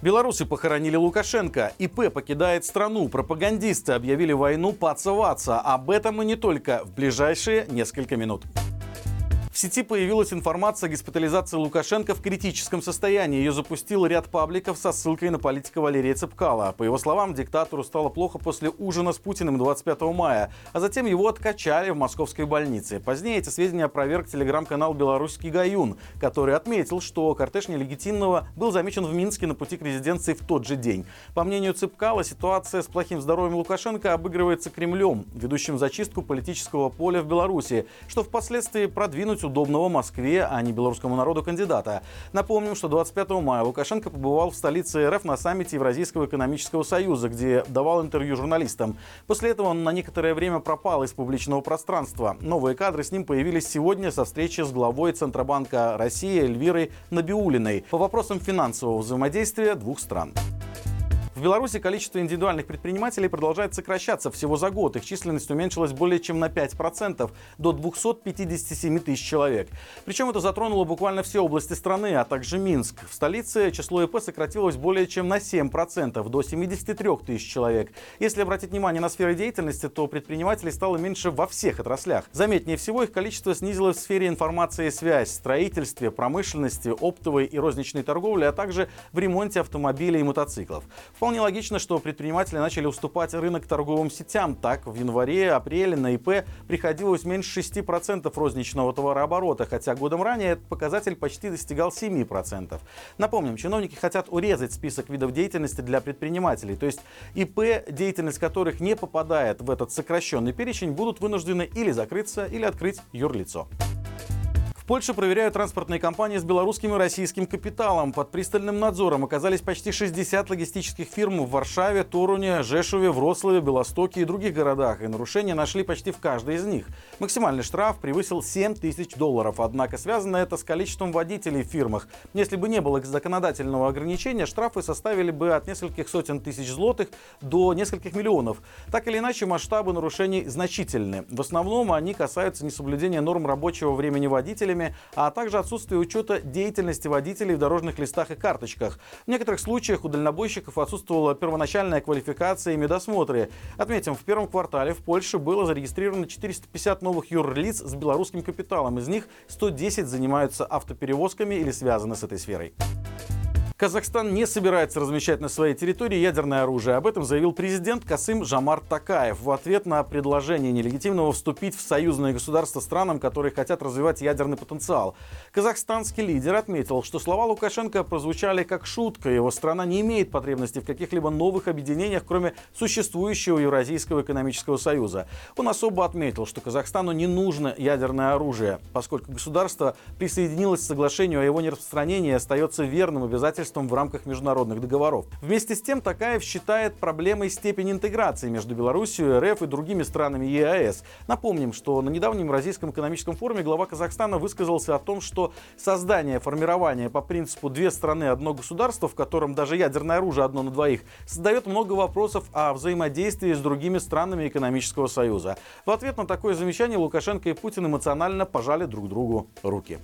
Белорусы похоронили Лукашенко. ИП покидает страну. Пропагандисты объявили войну паца-ваца. Об этом и не только в ближайшие несколько минут. В сети появилась информация о госпитализации Лукашенко в критическом состоянии. Ее запустил ряд пабликов со ссылкой на политика Валерия Цепкала. По его словам, диктатору стало плохо после ужина с Путиным 25 мая, а затем его откачали в московской больнице. Позднее эти сведения опроверг телеграм-канал «Белорусский Гаюн», который отметил, что кортеж нелегитимного был замечен в Минске на пути к резиденции в тот же день. По мнению Цепкала, ситуация с плохим здоровьем Лукашенко обыгрывается Кремлем, ведущим зачистку политического поля в Беларуси, что впоследствии продвинуть удобного Москве, а не белорусскому народу кандидата. Напомним, что 25 мая Лукашенко побывал в столице РФ на саммите Евразийского экономического союза, где давал интервью журналистам. После этого он на некоторое время пропал из публичного пространства. Новые кадры с ним появились сегодня со встречи с главой Центробанка России Эльвирой Набиулиной по вопросам финансового взаимодействия двух стран. В Беларуси количество индивидуальных предпринимателей продолжает сокращаться. Всего за год их численность уменьшилась более чем на 5%, до 257 тысяч человек. Причем это затронуло буквально все области страны, а также Минск. В столице число ИП сократилось более чем на 7%, до 73 тысяч человек. Если обратить внимание на сферы деятельности, то предпринимателей стало меньше во всех отраслях. Заметнее всего, их количество снизилось в сфере информации и связь, строительстве, промышленности, оптовой и розничной торговли, а также в ремонте автомобилей и мотоциклов. Вполне логично, что предприниматели начали уступать рынок торговым сетям. Так, в январе-апреле на ИП приходилось меньше 6% розничного товарооборота, хотя годом ранее этот показатель почти достигал 7%. Напомним, чиновники хотят урезать список видов деятельности для предпринимателей, то есть ИП, деятельность которых не попадает в этот сокращенный перечень, будут вынуждены или закрыться, или открыть юрлицо. Польше проверяют транспортные компании с белорусским и российским капиталом. Под пристальным надзором оказались почти 60 логистических фирм в Варшаве, Торуне, Жешуве, Вроцлаве, Белостоке и других городах. И нарушения нашли почти в каждой из них. Максимальный штраф превысил 7 тысяч долларов. Однако связано это с количеством водителей в фирмах. Если бы не было законодательного ограничения, штрафы составили бы от нескольких сотен тысяч злотых до нескольких миллионов. Так или иначе, масштабы нарушений значительны. В основном они касаются несоблюдения норм рабочего времени водителями водителями, а также отсутствие учета деятельности водителей в дорожных листах и карточках. В некоторых случаях у дальнобойщиков отсутствовала первоначальная квалификация и медосмотры. Отметим, в первом квартале в Польше было зарегистрировано 450 новых юрлиц с белорусским капиталом. Из них 110 занимаются автоперевозками или связаны с этой сферой. Казахстан не собирается размещать на своей территории ядерное оружие. Об этом заявил президент Касым Жамар Такаев в ответ на предложение нелегитимного вступить в союзное государство странам, которые хотят развивать ядерный потенциал. Казахстанский лидер отметил, что слова Лукашенко прозвучали как шутка. Его страна не имеет потребности в каких-либо новых объединениях, кроме существующего Евразийского экономического союза. Он особо отметил, что Казахстану не нужно ядерное оружие, поскольку государство присоединилось к соглашению о его нераспространении и остается верным обязательством обязательствам в рамках международных договоров. Вместе с тем, Такаев считает проблемой степень интеграции между Беларусью, РФ и другими странами ЕАЭС. Напомним, что на недавнем Евразийском экономическом форуме глава Казахстана высказался о том, что создание, формирование по принципу «две страны, одно государство», в котором даже ядерное оружие одно на двоих, создает много вопросов о взаимодействии с другими странами экономического союза. В ответ на такое замечание Лукашенко и Путин эмоционально пожали друг другу руки.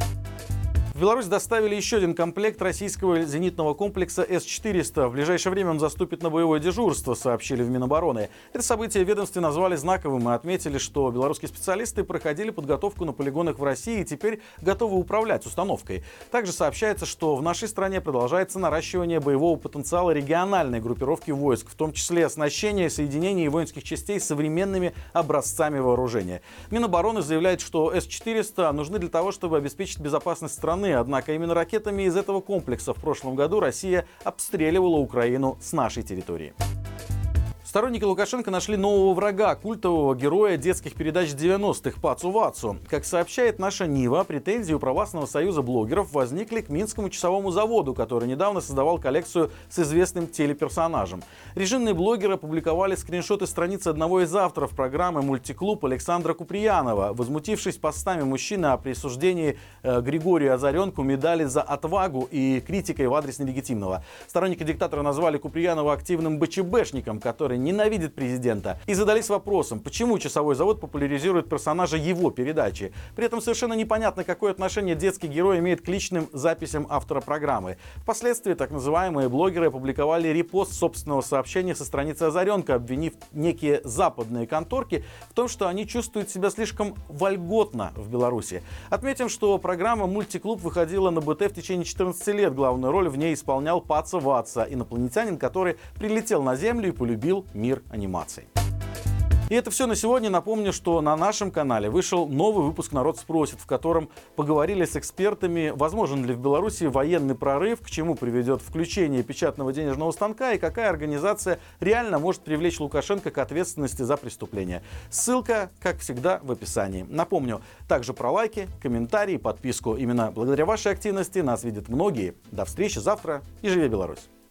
В Беларусь доставили еще один комплект российского зенитного комплекса С-400. В ближайшее время он заступит на боевое дежурство, сообщили в Минобороны. Это событие ведомстве назвали знаковым и отметили, что белорусские специалисты проходили подготовку на полигонах в России и теперь готовы управлять установкой. Также сообщается, что в нашей стране продолжается наращивание боевого потенциала региональной группировки войск, в том числе оснащение, соединение воинских частей современными образцами вооружения. Минобороны заявляет, что С-400 нужны для того, чтобы обеспечить безопасность страны страны. Однако именно ракетами из этого комплекса в прошлом году Россия обстреливала Украину с нашей территории. Сторонники Лукашенко нашли нового врага, культового героя детских передач 90-х Пацу Вацу. Как сообщает наша Нива, претензии у Православного союза блогеров возникли к Минскому часовому заводу, который недавно создавал коллекцию с известным телеперсонажем. Режимные блогеры опубликовали скриншоты страницы одного из авторов программы «Мультиклуб» Александра Куприянова. Возмутившись постами мужчины о присуждении э, Григорию Озаренку медали за отвагу и критикой в адрес нелегитимного. Сторонники диктатора назвали Куприянова активным БЧБшником, который ненавидит президента и задались вопросом, почему часовой завод популяризирует персонажа его передачи. При этом совершенно непонятно, какое отношение детский герой имеет к личным записям автора программы. Впоследствии так называемые блогеры опубликовали репост собственного сообщения со страницы Озаренка, обвинив некие западные конторки в том, что они чувствуют себя слишком вольготно в Беларуси. Отметим, что программа «Мультиклуб» выходила на БТ в течение 14 лет. Главную роль в ней исполнял Паца Ватса, инопланетянин, который прилетел на Землю и полюбил мир анимаций. И это все на сегодня. Напомню, что на нашем канале вышел новый выпуск «Народ спросит», в котором поговорили с экспертами, возможен ли в Беларуси военный прорыв, к чему приведет включение печатного денежного станка и какая организация реально может привлечь Лукашенко к ответственности за преступление. Ссылка, как всегда, в описании. Напомню, также про лайки, комментарии, подписку. Именно благодаря вашей активности нас видят многие. До встречи завтра и живи Беларусь!